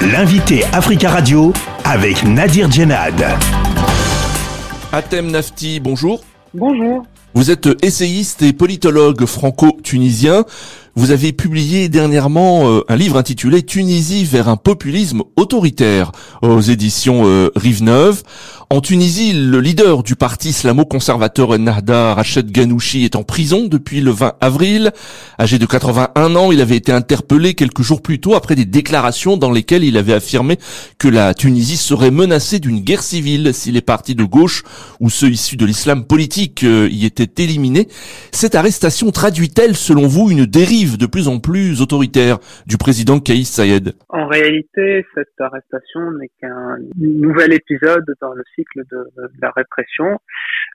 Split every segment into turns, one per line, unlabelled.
L'invité Africa Radio avec Nadir Djenad.
Atem Nafti, bonjour.
Bonjour.
Vous êtes essayiste et politologue franco-tunisien. Vous avez publié dernièrement euh, un livre intitulé Tunisie vers un populisme autoritaire aux éditions euh, Rive Neuve. En Tunisie, le leader du parti islamo-conservateur Ennahda, Rached Ghanouchi, est en prison depuis le 20 avril. Âgé de 81 ans, il avait été interpellé quelques jours plus tôt après des déclarations dans lesquelles il avait affirmé que la Tunisie serait menacée d'une guerre civile si les partis de gauche ou ceux issus de l'islam politique euh, y étaient éliminés. Cette arrestation traduit-elle, selon vous, une dérive de plus en plus autoritaire du président Kaïs Saïed
En réalité, cette arrestation n'est qu'un nouvel épisode dans le cycle de, la répression.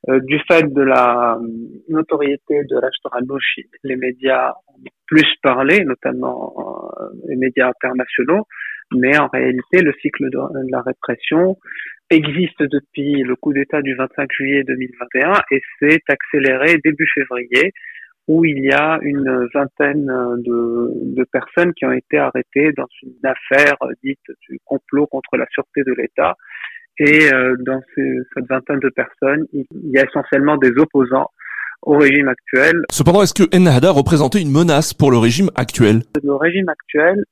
Euh, du fait de la notoriété de Rashtaranouch, les médias ont plus parlé, notamment euh, les médias internationaux, mais en réalité, le cycle de, la répression existe depuis le coup d'État du 25 juillet 2021 et s'est accéléré début février où il y a une vingtaine de, de, personnes qui ont été arrêtées dans une affaire dite du complot contre la sûreté de l'État. Et euh, dans cette vingtaine de personnes, il y a essentiellement des opposants au régime actuel.
Cependant, est-ce que Ennahda représentait une menace pour le régime actuel?
Le régime actuel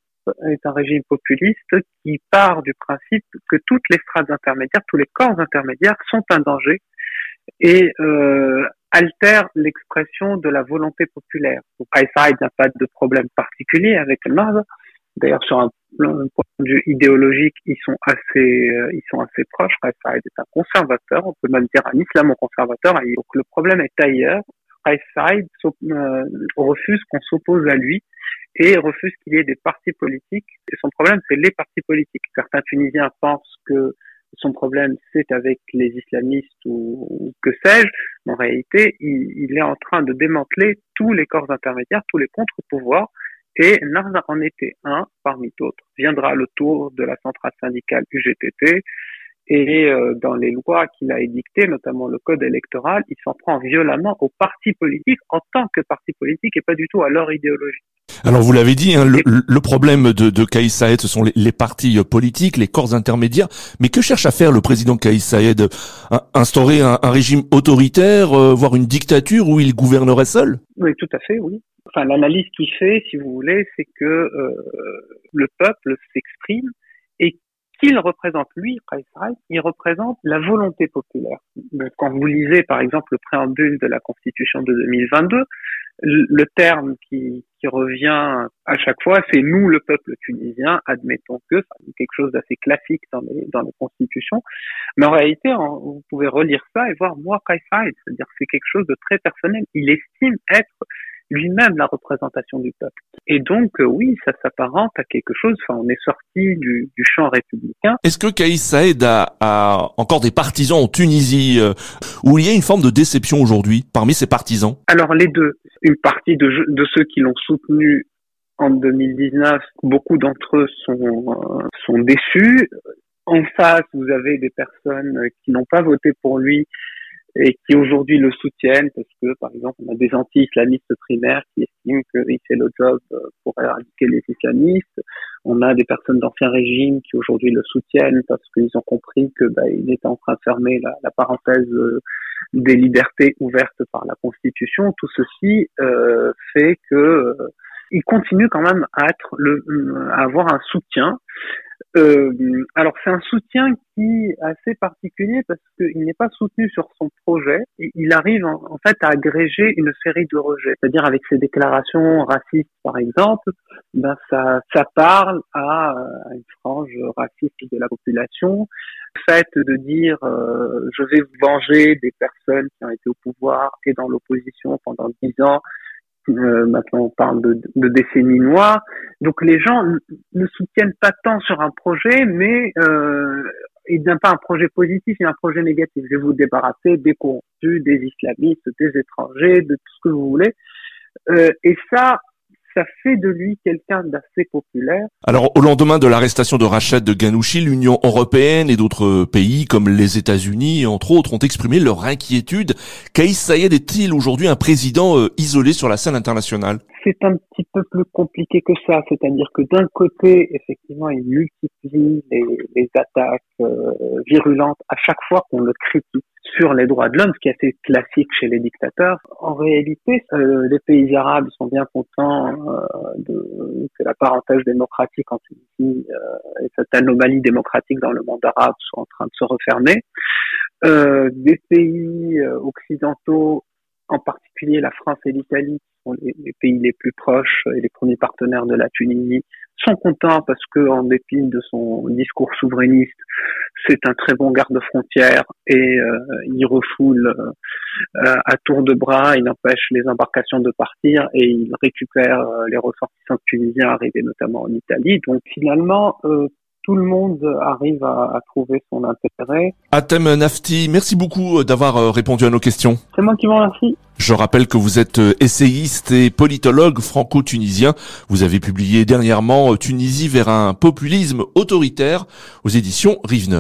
est un régime populiste qui part du principe que toutes les strates intermédiaires, tous les corps intermédiaires sont un danger et euh, altère l'expression de la volonté populaire. Il n'a pas de problème particulier avec le Nord. D'ailleurs, sur un point de vue idéologique, ils sont assez, euh, ils sont assez proches. Raïsaïd est un conservateur, on peut même dire un islamo-conservateur. Donc, le problème est ailleurs. Raïsaïd euh, refuse qu'on s'oppose à lui et refuse qu'il y ait des partis politiques. Et son problème, c'est les partis politiques. Certains Tunisiens pensent que son problème c'est avec les islamistes ou, que sais-je. En réalité, il, est en train de démanteler tous les corps intermédiaires, tous les contre-pouvoirs, et Narza en était un parmi d'autres. Viendra le tour de la centrale syndicale UGTT, et euh, dans les lois qu'il a édictées, notamment le code électoral, il s'en prend violemment aux partis politiques en tant que partis politiques et pas du tout à leur idéologie.
Alors vous l'avez dit, hein, le, problème de, de Kaïs Saïd, ce sont les, partis euh, politiques, les corps intermédiaires. Mais que cherche à faire le président Kaïs Saïd Instaurer un, régime autoritaire, euh, voire une dictature où il gouvernerait seul?
Oui, tout à fait, oui. Enfin, l'analyse qu'il fait, si vous voulez, c'est que le peuple s'exprime et qu'il représente, lui, il représente la volonté populaire. quand vous lisez, par exemple, le préambule de la Constitution de 2022, le terme qui, qui revient à chaque fois, c'est nous, le peuple tunisien, admettons que, c'est quelque chose d'assez classique dans les, dans les constitutions. Mais en réalité, vous pouvez relire ça et voir moi, c'est-à-dire c'est quelque chose de très personnel. Il estime être lui-même la représentation du peuple. Et donc, euh, oui, ça s'apparente à quelque chose, enfin, on est sorti du, du champ républicain.
Est-ce que Kaïs Saïd a, a, encore des partisans en Tunisie, euh, où il y a une forme de déception aujourd'hui parmi ses partisans?
Alors, les deux. Une partie de, de ceux qui l'ont soutenu en 2019, beaucoup d'entre eux sont, euh, sont déçus. En face, vous avez des personnes qui n'ont pas voté pour lui et qui aujourd'hui le soutiennent parce que, par exemple, on a des anti-islamistes primaires qui estiment qu'il fait le job euh, pour éradiquer les islamistes. On a des personnes d'ancien régime qui aujourd'hui le soutiennent parce qu'ils ont compris que bah, il était en train de fermer la, parenthèse euh, des libertés ouvertes par la Constitution. Tout ceci euh, fait que euh, il continue quand même à être le, à avoir un soutien euh, alors c'est un soutien qui est assez particulier parce qu'il n'est pas soutenu sur son projet. Et il arrive en, fait à agréger une série de rejets, c'est-à-dire avec ses déclarations racistes par exemple, ben ça, ça parle à, une frange raciste de la population. Le fait de dire euh, je vais vous venger des personnes qui ont été au pouvoir et dans l'opposition pendant dix ans euh, maintenant, on parle de, décennies noires. Donc, les gens ne soutiennent pas tant sur un projet, mais euh, ils n'ont pas un projet positif, il y a un projet négatif. Je vais vous débarrasser des corrompus, des islamistes, des étrangers, de tout ce que vous voulez. Euh, et ça, ça fait de lui quelqu'un d'assez populaire.
Alors, au lendemain de l'arrestation de Rachid de Ghanouchi, l'Union européenne et d'autres pays comme les États-Unis, entre autres, ont exprimé leur inquiétude. Kaïs Sayed est-il aujourd'hui un président euh, isolé sur la scène internationale?
C'est un petit peu plus compliqué que ça. C'est-à-dire que d'un côté, effectivement, il multiplie les, les attaques euh, virulentes à chaque fois qu'on le critique sur les droits de l'homme, ce qui est assez classique chez les dictateurs. En réalité, euh, les pays arabes sont bien contents euh, de, que la démocratique en Tunisie euh, et cette anomalie démocratique dans le monde arabe soit en train de se refermer. Euh, des pays occidentaux, en particulier la France et l'Italie, sont les, pays les plus proches et les premiers partenaires de la Tunisie, sont contents parce que, en dépit de son discours souverainiste, c'est un très bon garde-frontière et euh, il refoule euh, à tour de bras, il empêche les embarcations de partir et il récupère euh, les ressortissants tunisiens arrivés notamment en Italie. Donc finalement, tout le monde arrive à, à, trouver son intérêt.
Atem Nafti, merci beaucoup d'avoir répondu à nos questions.
C'est moi qui vous remercie.
Je rappelle que vous êtes essayiste et politologue franco-tunisien. Vous avez publié dernièrement Tunisie vers un populisme autoritaire aux éditions Rive Neuve.